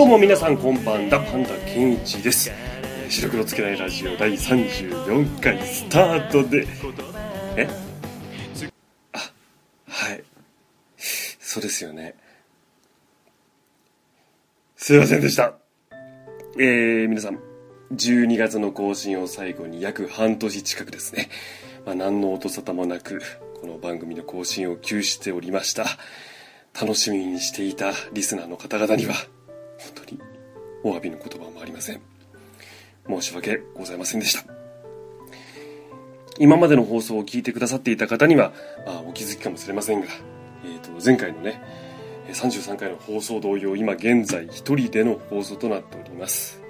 どうも皆さんこんばんだパンダケンイチです白黒つけないラジオ第34回スタートでえ？あはい。そうですよね。すいませんでした。えー、皆さん12月の更新を最後に約半年近くですね、まあ、何の音沙汰もなくこの番組の更新を休止しておりました。楽しみにしていたリスナーの方々には本当にお詫びの言葉もありません。申し訳ございませんでした。今までの放送を聞いてくださっていた方にはあお気づきかもしれませんが、えー、と前回のね33回の放送同様今現在一人での放送となっております。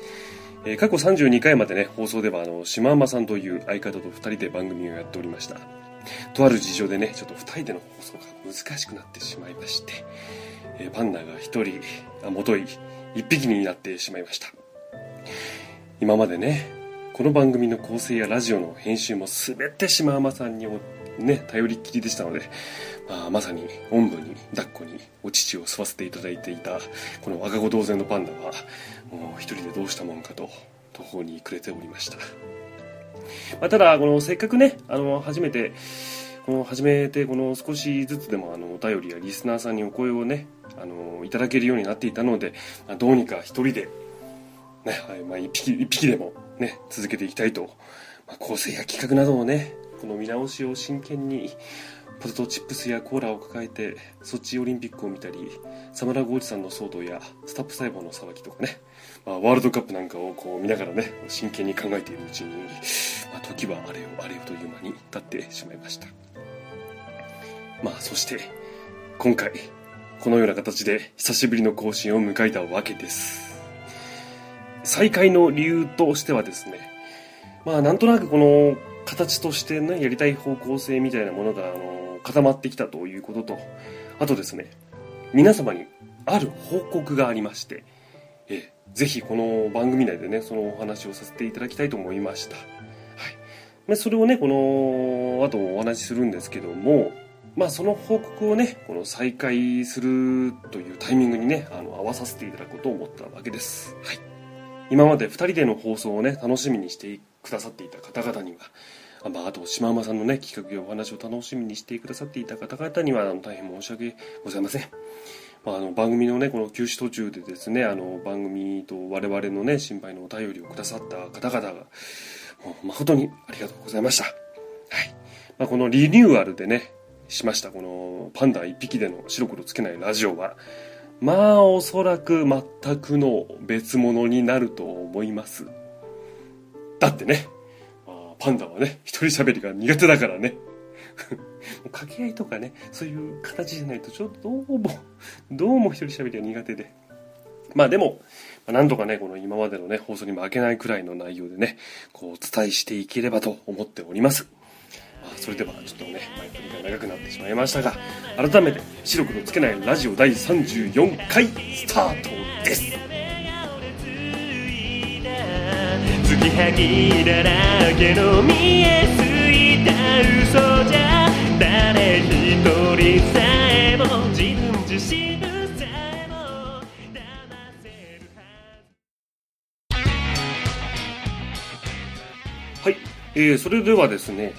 え過去32回までね放送ではあの島山さんという相方と2人で番組をやっておりました。とある事情でねちょっと2人での放送が難しくなってしまいまして、えーパンダが1人あもとい1匹になってしまいました。今までねこの番組の構成やラジオの編集も全て島山さんにおね頼りっきりでしたので、まあ、まさにおんぶに抱っこにお乳を吸わせていただいていたこの赤子同然のパンダはもう一人でどうしたもんかと途方に暮れておりました。まあ、ただこのせっかくねあの初めてこの始めてこの少しずつでもあのお便りやリスナーさんにお声をねあのいただけるようになっていたので、まあ、どうにか一人で、ねはいまあ、一匹一匹でもね続けていきたいと、まあ、構成や企画などをねこの見直しを真剣にポテトチップスやコーラを抱えてソチオリンピックを見たりサムラゴーチさんの騒動やスタップ細胞の騒ぎとかね、まあ、ワールドカップなんかをこう見ながらね真剣に考えているうちに、まあ、時はあれよあれよという間に経ってしまいました。まあそして今回このような形で久しぶりの更新を迎えたわけです。再開の理由としてはですねまあなんとなくこの形としてねやりたい方向性みたいなものがあの固まってきたということとあとですね皆様にある報告がありましてええぜひこの番組内でねそのお話をさせていただきたいと思いました。はい。でそれをねこの後お話しするんですけどもまあその報告をねこの再開するというタイミングにねあの合わさせていただこうと思ったわけです。はい。今まで2人での放送をね楽しみにしてくださっていた方々にはあ,、まあ、あと島山さんのね企画やお話を楽しみにしてくださっていた方々には大変申し訳ございません。まあ、あの番組のねこの休止途中でですねあの番組と我々のね心配のお便りをくださった方々がもう誠にありがとうございました。はい、まあ、このリニューアルでねしましたこのパンダ一匹での白黒つけないラジオはまあおそらく全くの別物になると思います。だってね、まあ、パンダはね一人喋りが苦手だからね 掛け合いとかねそういう形じゃないとちょっとどうも どうも一人喋りは苦手で。まあでも、まあなんとかねこの今までのね放送に負けないくらいの内容でねこうお伝えしていければと思っております。まあそれではちょっとね前振りが長くなってしまいましたが改めて白黒つけないラジオ第34回スタートです。継ぎはぎだらけの見えすいた嘘じゃ誰一人さえも自分自身えも騙せるはい、えー、それではですね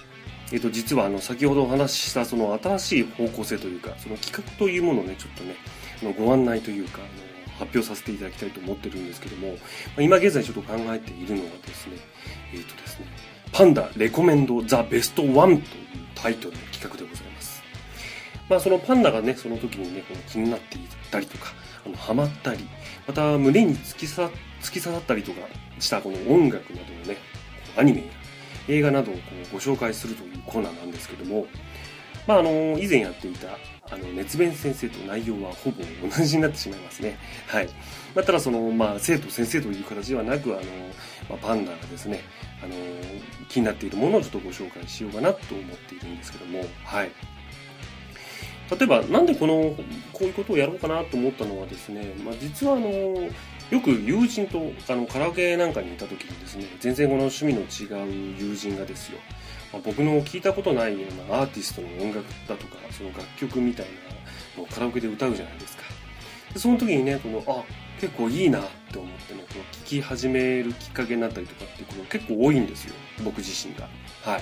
えー、と実はあの先ほどお話ししたその新しい方向性というかその企画というものをねちょっとねのご案内というかあの発表させていただきたいと思ってるんですけどもま今現在ちょっと考えているのはですねえっ、とですねパンダレコメンドザベストワンというタイトルの企画でございますまあそのパンダがねその時にねこの気になっていたりとかあのハマったりまた胸に突き刺さ突き刺さったりとかしたこの音楽などのねアニメや映画などをこうご紹介するというコーナーなんですけども、まあ、あの以前やっていたあの熱弁先生と内容はほぼ同じになってしまいますね。はい。まあ、ただその、まあ、生徒先生という形ではなく、あの、まあ、パンダがですね、あの、気になっているものをちょっとご紹介しようかなと思っているんですけども、はい。例えば、なんでこの、こういうことをやろうかなと思ったのはですね、まあ、実はあの、よく友人とあのカラオケなんかにいた時にですね、全然この趣味の違う友人がですよ、まあ、僕の聞いたことないようなアーティストの音楽だとか、その楽曲みたいなのをカラオケで歌うじゃないですか。でその時にね、この、あ、結構いいなって思ってねこの聞き始めるきっかけになったりとかっていうこと結構多いんですよ僕自身が。はい。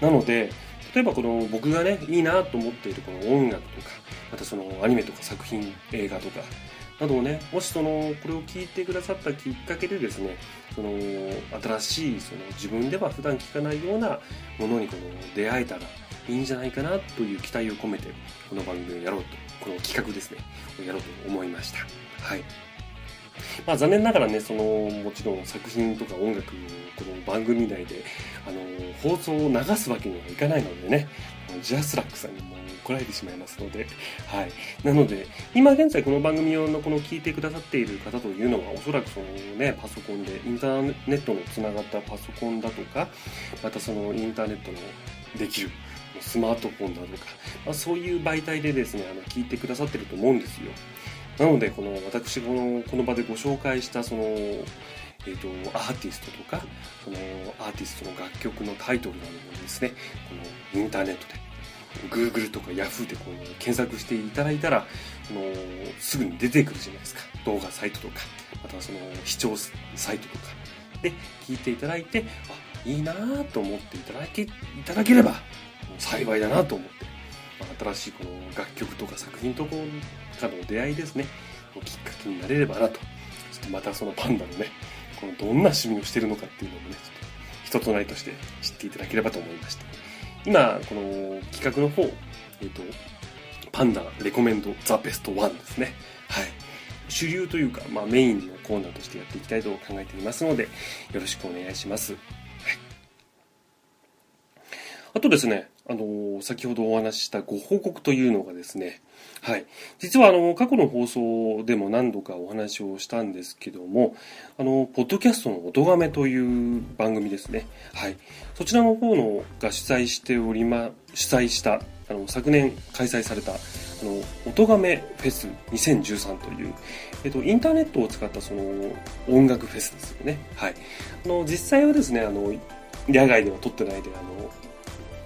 なので例えばこの僕がねいいなと思っているこの音楽とかまたそのアニメとか作品映画とかなどをねもしそのこれを聞いてくださったきっかけでですねその新しいその自分では普段聞かないようなものにこの出会えたらいいんじゃないかなという期待を込めてこの番組をやろうとこの企画ですねをやろうと思いました。はい。まあ残念ながらねそのもちろん作品とか音楽この番組内であの放送を流すわけにはいかないのでねジャスラックさんにも怒られてしまいますので、はい。なので、今現在この番組をのこの聞いてくださっている方というのは、おそらくそのね、パソコンで、インターネットのつながったパソコンだとか、またそのインターネットのできるスマートフォンだとか、まあ、そういう媒体でですね、あの、聞いてくださってると思うんですよ。なので、この、私、この、この場でご紹介した、その、えーと、アーティストとかそのアーティストの楽曲のタイトルなどもですねこのインターネットで Google とか Yahoo でこう検索していただいたらこのすぐに出てくるじゃないですか。動画サイトとかまたはその視聴サイトとか。で聞いていただいてあいいなと思っていただけいただければ幸いだなと思って、新しいこの楽曲とか作品とかの出会いですねきっかけになれればなとそしてまたそのパンダのねこのどんな趣味をしてるのかっていうのもね、ちょっと人となりとして知っていただければと思いまして。今、この企画の方、えっ、ー、と、パンダレコメンドザベスト1ですね。はい。主流というか、まあメインのコーナーとしてやっていきたいと考えていますので、よろしくお願いします。はい。あとですね、あの、先ほどお話ししたご報告というのがですね、はい。実はあの、過去の放送でも何度かお話をしたんですけども、あの、ポッドキャストの音亀という番組ですね。はい。そちらの方のが主催しておりま、主催した、あの、昨年開催された、あの、音亀フェス2013という、えっと、インターネットを使ったその、音楽フェスですよね。はい。あの、実際はですね、あの、野外では撮ってないで、あの、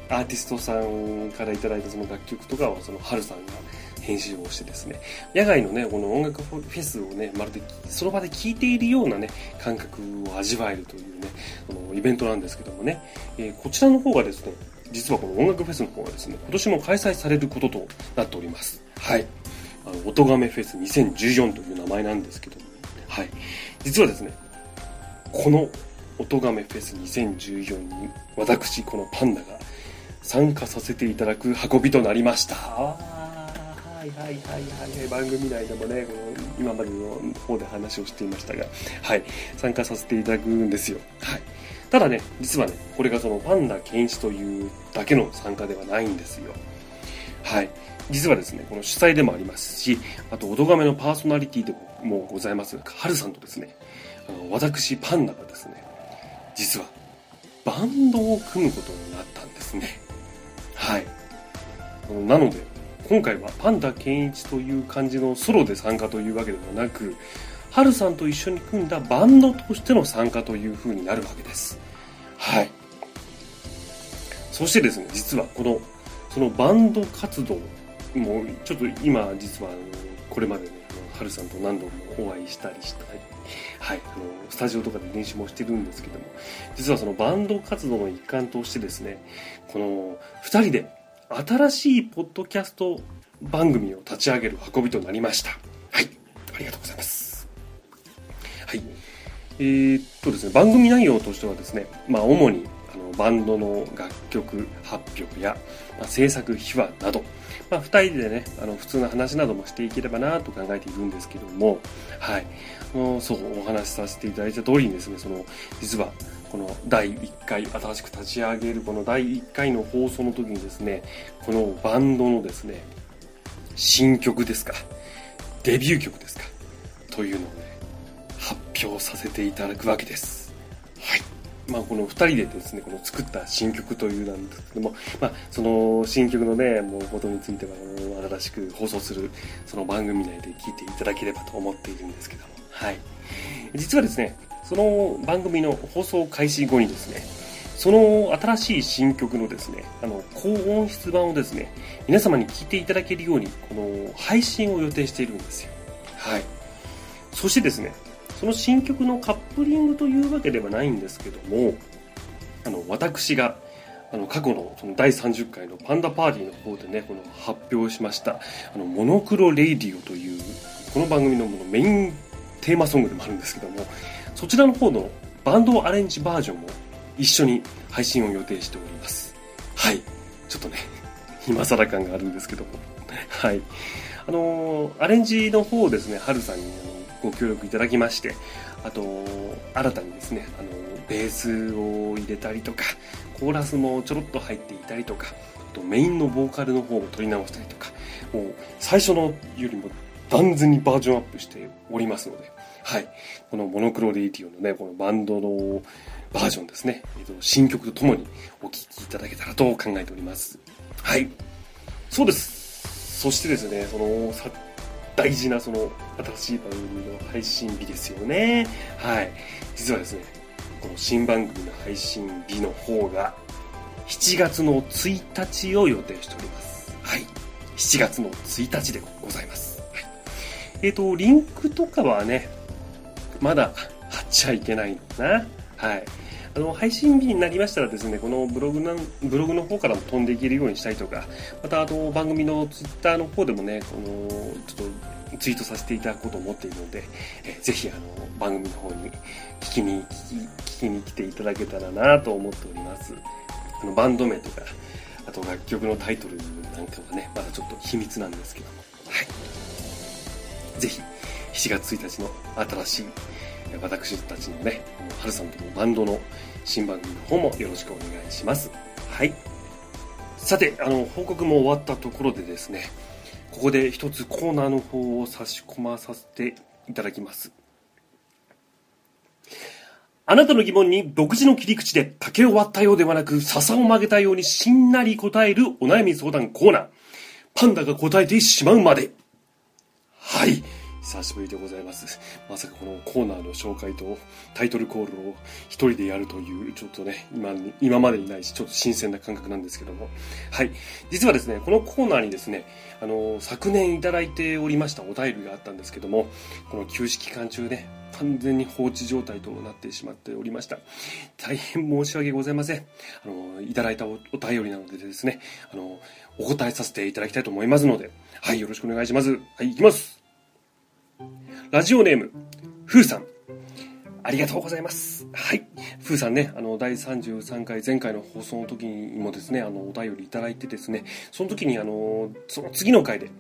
アーティストさんからいただいたその楽曲とかをその春さんが編集をしてですね、野外のね、この音楽フェスをね、まるでその場で聴いているようなね、感覚を味わえるというね、このイベントなんですけどもね、えー、こちらの方がですね、実はこの音楽フェスの方がですね、今年も開催されることとなっております。はい。あの、音亀フェス2014という名前なんですけども、はい。実はですね、この音亀フェス2014に私、このパンダが参加させていただく運びとなりました。はいはいはいはい、番組内でもね、この今までの方で話をしていましたが、はい、参加させていただくんですよ。はい。ただね、実はね、これがそのパンダケンイチというだけの参加ではないんですよ。はい。実はですね、この主催でもありますし、あと、おどがめのパーソナリティでもございます、はるさんとですね、あの、私、パンダがですね、実は、バンドを組むことになったんですね。はい。なので、今回はパンダケンイチという感じのソロで参加というわけではなく、ハルさんと一緒に組んだバンドとしての参加という風になるわけです。はい。そしてですね、実はこの、そのバンド活動も、ちょっと今実はこれまでね、ハルさんと何度もお会いしたりしたり、はい、あの、スタジオとかで練習もしてるんですけども、実はそのバンド活動の一環としてですね、この二人で新しいポッドキャスト番組を立ち上げる運びとなりました。はい。ありがとうございます。はい。えー、っとですね、番組内容としてはですね、まあ、主にあのバンドの楽曲発表や、まあ、制作秘話など、まあ、2人でね、あの普通の話などもしていければなと考えているんですけども、はい。のそう、お話しさせていただいた通りにですね、その、実は、この第1回、新しく立ち上げるこの第1回の放送の時にですね、このバンドのですね、新曲ですか、デビュー曲ですか、というのをね、発表させていただくわけです。はい。まあ、この2人でですね、この作った新曲というなんですけども、まあ、その新曲のね、もうことについては、新しく放送する、その番組内で聞いていただければと思っているんですけども、はい。実はですね、その番組の放送開始後にですね、その新しい新曲のですね、あの、高音質版をですね、皆様に聴いていただけるように、この配信を予定しているんですよ。はい。そしてですねその新曲のカップリングというわけではないんですけどもあの私があの過去のその第30回のパンダパーティーの方でねこの発表しましたあのモノクロレイディオというこの番組のものメインテーマソングでもあるんですけどもそちらの方のバンドアレンジバージョンも一緒に配信を予定しております。はい。ちょっとね今更感があるんですけども。はい。あのーアレンジの方をですね、ハルさんにあのご協力いただきまして、あと、新たにですね、あのベースを入れたりとか、コーラスもちょろっと入っていたりとか、あとメインのボーカルの方を取り直したりとか、もう最初のよりも断然にバージョンアップしておりますので、はい。このモノクロレイディオのね、このバンドのバージョンですね、えっと、新曲とともにお聴きいただけたらと考えております。はい。そうです。そしてですね、その、さ大事なその新しい番組の配信日ですよね。はい。実はですね、この新番組の配信日の方が、7月の1日を予定しております。はい。7月の1日でございます。はい。えっ、と、リンクとかはね、まだ貼っちゃいけないのかな。はい。あの配信日になりましたらですね、このブログなんブログの方からも飛んでいけるようにしたりとか、またあの番組のツイッターの方でもね、このちょっとツイートさせていただこうと思っているので、えぜひあの番組の方に聞きに聞き聞きに来ていただけたらなと思っております。あのバンド名とか、あと楽曲のタイトルなんかはね、まだちょっと秘密なんですけども、はい。ぜひ7月1日の新しい私たちのね、はるさんとバンドの新番組の方もよろしくお願いします。はい。さて、あの、報告も終わったところでですね、ここで一つコーナーの方を差し込まさせていただきます。あなたの疑問に独自の切り口で竹を割ったようではなく笹を曲げたようにしんなり答えるお悩み相談コーナー。パンダが答えてしまうまで。はい。久しぶりでございます。まさかこのコーナーの紹介とタイトルコールを一人でやるという、ちょっとね、今、今までにないし、ちょっと新鮮な感覚なんですけども。はい。実はですね、このコーナーにですね、あの、昨年いただいておりましたお便りがあったんですけども、この休止期間中ね、完全に放置状態となってしまっておりました。大変申し訳ございません。あの、いただいたおお便りなのでですね、あの、お答えさせていただきたいと思いますので、はい、よろしくお願いします。はい、いきます。ラジオネーム、ふうさん。ありがとうございます。はい。ふうさんね、あの、第33回、前回の放送の時にもですね、あの、お便りいただいてですね、その時に、あの、その次の回で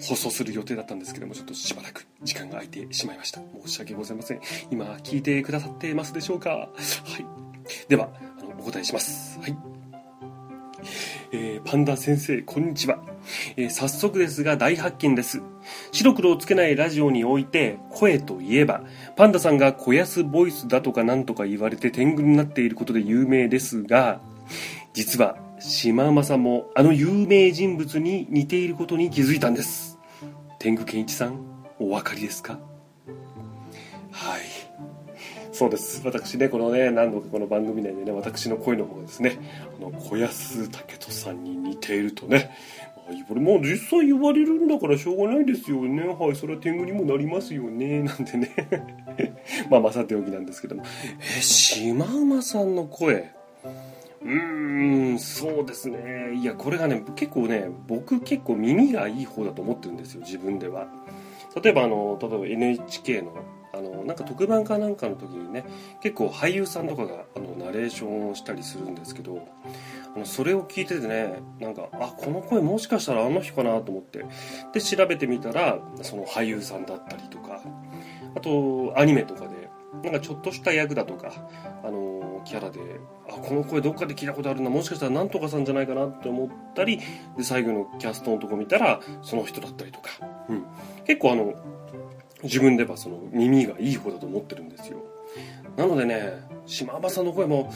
放送する予定だったんですけども、ちょっとしばらく時間が空いてしまいました。申し訳ございません。今、聞いてくださってますでしょうか？はい。では、あの、お答えします。はい。えーパンダ先生、こんにちは。えー早速ですが大発見です。白黒をつけないラジオにおいて、声といえば、パンダさんが小安ボイスだとかなんとか言われて天狗になっていることで有名ですが、実は、島馬さんもあの有名人物に似ていることに気づいたんです。天狗健一さん、お分かりですか？はい。そうです。私ね、このね、何度かこの番組内でね、私の声の方がですね、あの、小安武人さんに似ているとね、これもう実際言われるんだからしょうがないですよね。はい、それは天狗にもなりますよね。なんてね。まあ、まさておきなんですけども。え、シマウマさんの声。うーん、そうですね。いや、これがね、結構ね、僕結構耳がいい方だと思ってるんですよ、自分では。例えば、あの、例えば NHK の、あの、なんか特番かなんかの時にね、結構俳優さんとかが、あの、ナレーションをしたりするんですけど、あの、それを聞いててね、なんか、あ、この声もしかしたらあの人かなと思って、で、調べてみたら、その俳優さんだったりとか、あと、アニメとかで、なんかちょっとした役だとか、あの、キャラで、あ、この声どっかで聞いたことあるな、もしかしたらなんとかさんじゃないかなって思ったり、で、最後のキャストのとこ見たら、その人だったりとか、うん。結構あの、自分ではその耳がいい方だと思ってるんですよ。なのでね、島場さんの声も、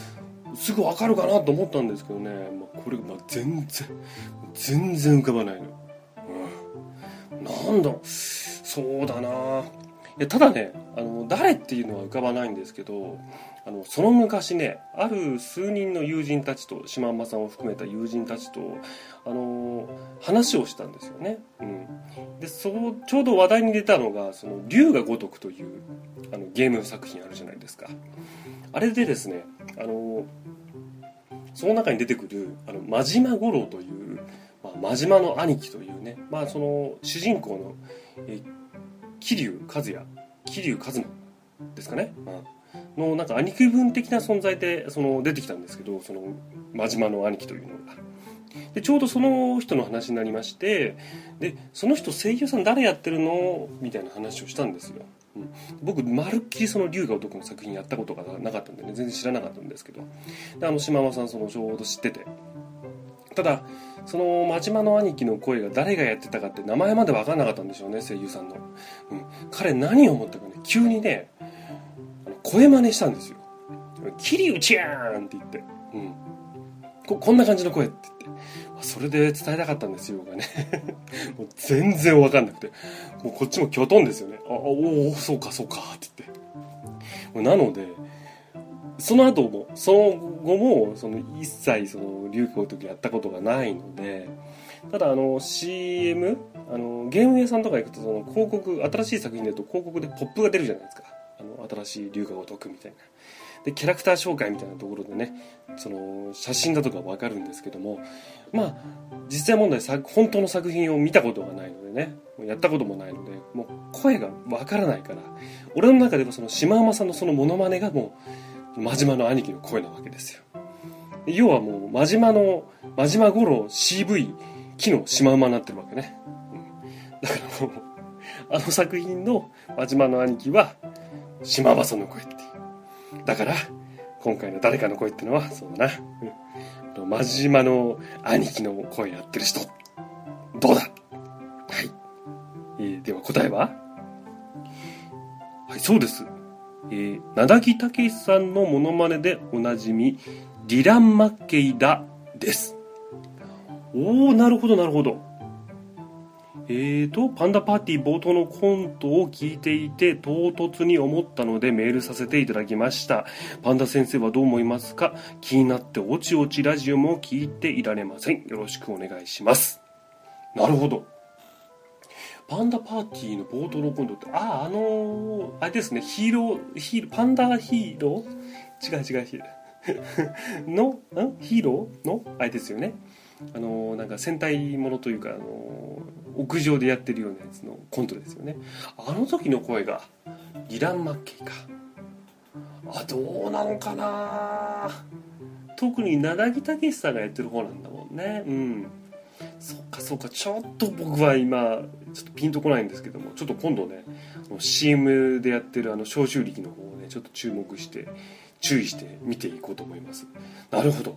すぐわかるかなと思ったんですけどね、まあ、これ、まあ、全然、全然浮かばないの。うん。なんだ、そうだなやただねあの誰っていうのは浮かばないんですけどあのその昔ねある数人の友人たちと島間さんを含めた友人たちとあの話をしたんですよね、うん、でそのちょうど話題に出たのが「その龍が如く」というあのゲーム作品あるじゃないですか。あれでですねあのその中に出てくるあの真島五郎という、まあ、真島の兄貴というね、まあ、その主人公の桐生和也桐生一馬ですかね、うん、のなんか兄貴分的な存在でその出てきたんですけどその真島の兄貴というのが。でちょうどその人の話になりましてでその人声優さん誰やってるのみたいな話をしたんですよ、うん、僕まるっきりその龍が如くの作品やったことがなかったんでね全然知らなかったんですけど。であの島間さんそのちょうど知ってて。ただその真島の兄貴の声が誰がやってたかって名前まで分かんなかったんでしょうね声優さんの、うん、彼何を思ったかね急にね声真似したんですよ「桐生ちゃん!」って言って、うん、ここんな感じの声って言って。それで伝えたかったんですよがね。もう全然分かんなくて。もうこっちもきょとんですよね。あおおそうかそうかって言って。なのでその後もその後もその一切その流行の時やったことがないのでただあの CM あのゲーム屋さんとか行くとその広告新しい作品でると広告でポップが出るじゃないですか。あの新しい龍が如くみたいな。でキャラクター紹介みたいなところでねその写真だとか分かるんですけどもまあ実際問題本当の作品を見たことがないのでねやったこともないのでもう声が分からないから俺の中ではそのシマウマさんのそのモノマネがもう真島の兄貴の声なわけですよ。要はもう真島の真島五郎 CV 木のシマウマになってるわけね、うん、だからもうあの作品の真島の兄貴は島間さんの声っていう。だから今回の誰かの声ってのはそうだな、うん、真島の兄貴の声やってる人どうだ？はい、えー、では答えは？はいそうです。えー、名木武さんのモノマネでおなじみディラン・マッケイだです。おおなるほどなるほど。えーと、パンダパーティー冒頭のコントを聞いていて唐突に思ったのでメールさせていただきました。パンダ先生はどう思いますか？気になっておちおちラジオも聞いていられません。よろしくお願いします。なるほど。パンダパーティーの冒頭のコントって、ああ、あのー、あれですね、ヒーロー、ヒーロー、パンダヒーロー？違う違う、ヒーロー。の、ん？ヒーロー？の？あれですよね。あのなんか戦隊ものというか、あの屋上でやってるようなやつのコントですよね。あの時の声がディラン・マッケイか。あどうなのかな。特に名木武さんがやってる方なんだもんね。うん。そっかそっか。ちょっと僕は今ちょっとピンとこないんですけどもちょっと今度ね CM でやってるあの消臭力の方をねちょっと注目して注意して見ていこうと思います。なるほど。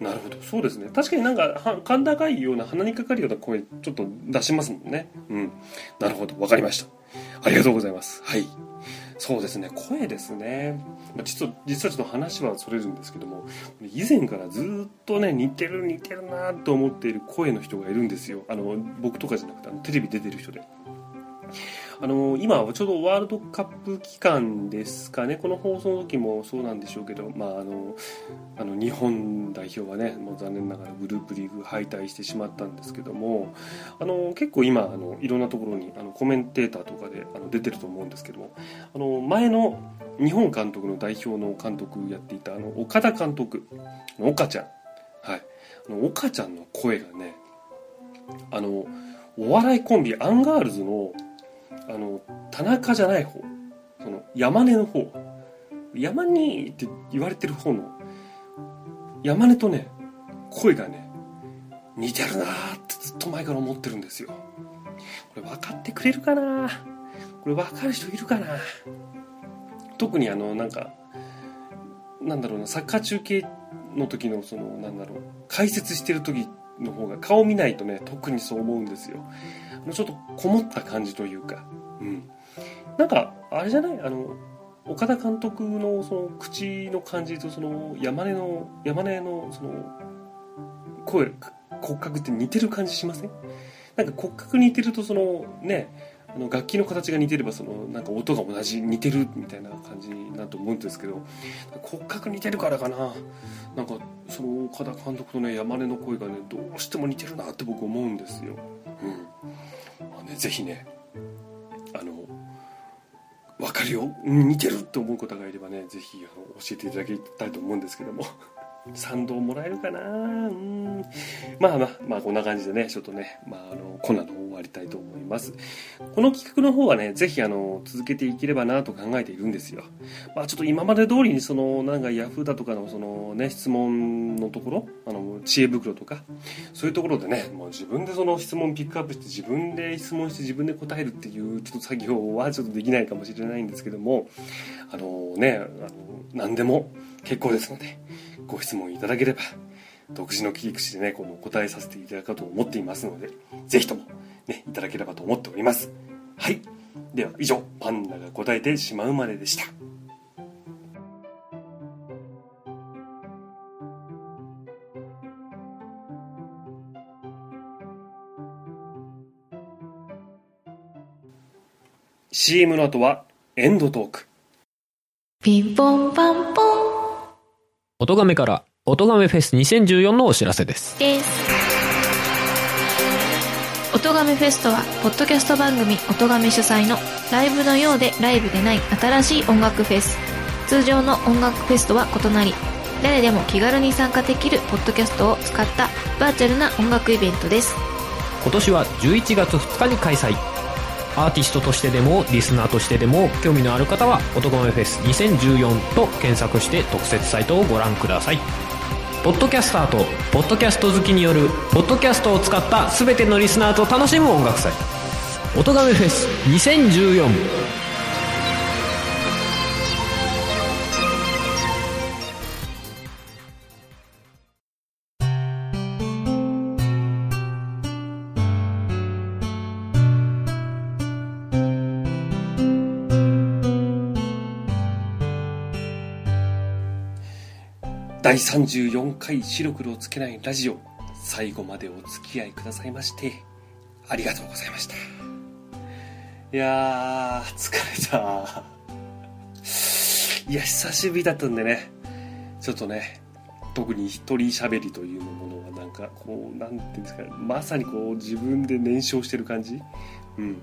なるほど。そうですね。確かになんか甲高いような鼻にかかるような声ちょっと出しますもんね。うん。なるほど。分かりました。ありがとうございます。はい。そうですね。声ですね。実は実はちょっと話はそれるんですけども以前からずっとね似てる似てるなと思っている声の人がいるんですよ。あの僕とかじゃなくてあのテレビ出てる人で。あの今ちょうどワールドカップ期間ですかね。この放送の時もそうなんでしょうけど、まあ、あのあの日本代表はねもう残念ながらグループリーグ敗退してしまったんですけどもあの結構今あのいろんなところにあのコメンテーターとかであの出てると思うんですけどもあの前の日本監督の代表の監督やっていたあの岡田監督岡ちゃん。はい。あの岡ちゃんの声がねあのお笑いコンビアンガールズのあの田中じゃない方。その山根の方。山根って言われてる方の山根とね声がね似てるなーってずっと前から思ってるんですよ。これ分かってくれるかなこれ分かる人いるかな特にあのなんかなんだろうなサッカー中継の時のそのなんだろう解説してる時の方が顔見ないとね特にそう思うんですよ。ちょっとこもった感じというか。うん、なんかあれじゃない？あの岡田監督のその口の感じとその山根の山根のその声骨格って似てる感じしません？なんか骨格似てるとそのねあの楽器の形が似てればそのなんか音が同じ似てるみたいな感じだと思うんですけど骨格似てるからかな。なんかその岡田監督とね山根の声がねどうしても似てるなって僕思うんですよ。うん。まあね、ぜひねあの分かるよ似てるって思う方がいればねぜひあの教えていただきたいと思うんですけども。賛同もらえるかな。うん。まあまあまあこんな感じでねちょっとねまああのコーナーの終わりたいと思います。この企画の方はねぜひあの続けていければなと考えているんですよ。まあちょっと今まで通りにそのなんかヤフーだとかのそのね質問のところあの知恵袋とかそういうところでねもう自分でその質問ピックアップして自分で質問して自分で答えるっていうちょっと作業はちょっとできないかもしれないんですけどもあのねあの何でも結構ですのでご質問いただければ独自の切り口でねこの答えさせていただこうと思っていますのでぜひともねいただければと思っております。はい。では以上パンダが答えてしまうまででした「CM の後はエンドトーク。ピンポンパンポン。音亀から音亀フェス2014のお知らせです。音亀フェスとは、ポッドキャスト番組音亀主催のライブのようでライブでない新しい音楽フェス。通常の音楽フェスとは異なり、誰でも気軽に参加できるポッドキャストを使ったバーチャルな音楽イベントです。今年は11月2日に開催アーティストとしてでもリスナーとしてでも興味のある方は「男のフェス2014」と検索して特設サイトをご覧ください。ポッドキャスターとポッドキャスト好きによるポッドキャストを使った全てのリスナーと楽しむ音楽祭。音亀フェス2014第34回白黒をつけないラジオ。最後までお付き合いくださいましてありがとうございました。いやー疲れた。いや久しぶりだったんでね。ちょっとね特に一人喋りというものはなんかこうなんていうんですかまさにこう自分で燃焼してる感じ。うん、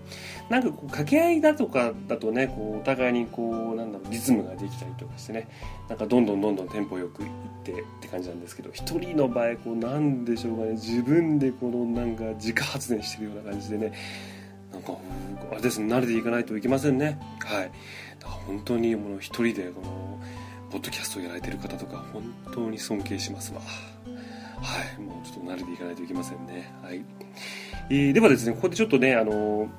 なんかこう掛け合いだとかだとねこうお互いにこうなんだろうリズムができたりとかしてねなんかどんどんどんどんテンポよくいってって感じなんですけど一人の場合こうなんでしょうかね自分でこのなんか自家発電してるような感じでねなんかあれですね慣れていかないといけませんね。はい。だから本当にもう一人でこのポッドキャストをやられてる方とか本当に尊敬しますわ。はい。もうちょっと慣れていかないといけませんね。はい。えーではですねここでちょっとねあの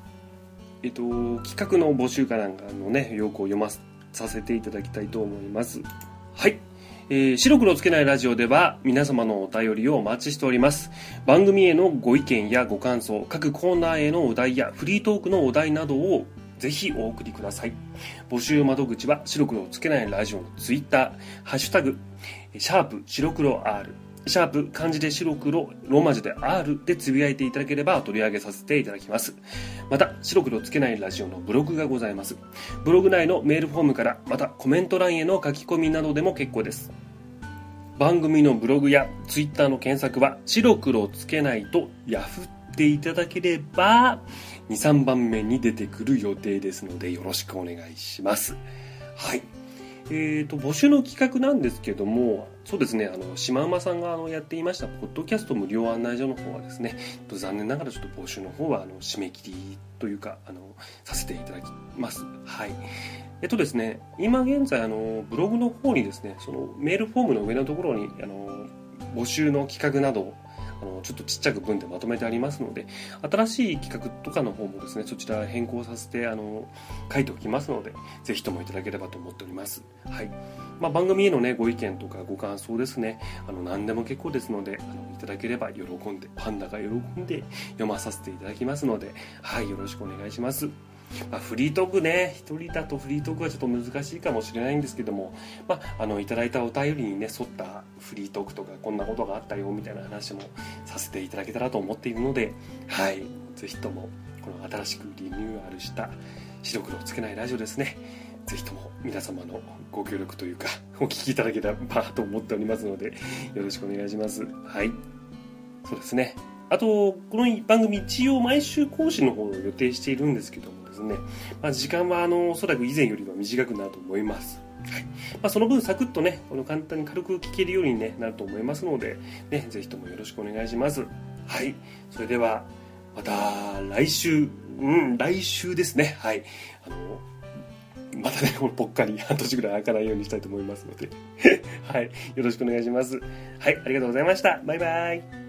えっと企画の募集かなんかのね要項を読まさせていただきたいと思います。はい。えー白黒つけないラジオでは皆様のお便りをお待ちしております。番組へのご意見やご感想各コーナーへのお題やフリートークのお題などをぜひお送りください。募集窓口は白黒つけないラジオのツイッター。ハッシュタグシャープ白黒 R シャープ漢字で白黒ローマ字で R でつぶやいていただければ取り上げさせていただきます。また白黒つけないラジオのブログがございます。ブログ内のメールフォームからまたコメント欄への書き込みなどでも結構です。番組のブログやツイッターの検索は白黒つけないとヤフっていただければ23番目に出てくる予定ですのでよろしくお願いします。はい。えー、と募集の企画なんですけどもそうですねあのシマウマさんがあのやっていましたポッドキャスト無料案内所の方はですね残念ながらちょっと募集の方はあの締め切りというかあのさせていただきます。はい。えっとですね今現在あのブログの方にですねそのメールフォームの上のところにあの募集の企画などあのちょっとちっちゃく文でまとめてありますので新しい企画とかの方もですねそちら変更させてあの書いておきますのでぜひともいただければと思っております。はい。まあ、番組への、ね、ご意見とかご感想ですねあの何でも結構ですのであのいただければ喜んでパンダが喜んで読まさせていただきますのではいよろしくお願いします。まあ、フリートークね一人だとフリートークはちょっと難しいかもしれないんですけども、まあ、あのいただいたお便りにね沿ったフリートークとかこんなことがあったよみたいな話もさせていただけたらと思っているのではいぜひともこの新しくリニューアルした白黒つけないラジオですね。ぜひとも皆様のご協力というか、お聞きいただければと思っておりますので、よろしくお願いします。はい。そうですね。あと、この番組一応毎週更新の方を予定しているんですけどもですね、まあ、時間はあの、おそらく以前よりは短くなると思います。はい。まあ、その分サクッとね、この簡単に軽く聞けるように、ね、なると思いますので、ね、ぜひともよろしくお願いします。はい。それでは、また来週、うん、来週ですね。はい。あの、またね、これぽっかり半年ぐらい開かないようにしたいと思いますので、はい。よろしくお願いします。はい。ありがとうございました。バイバイ。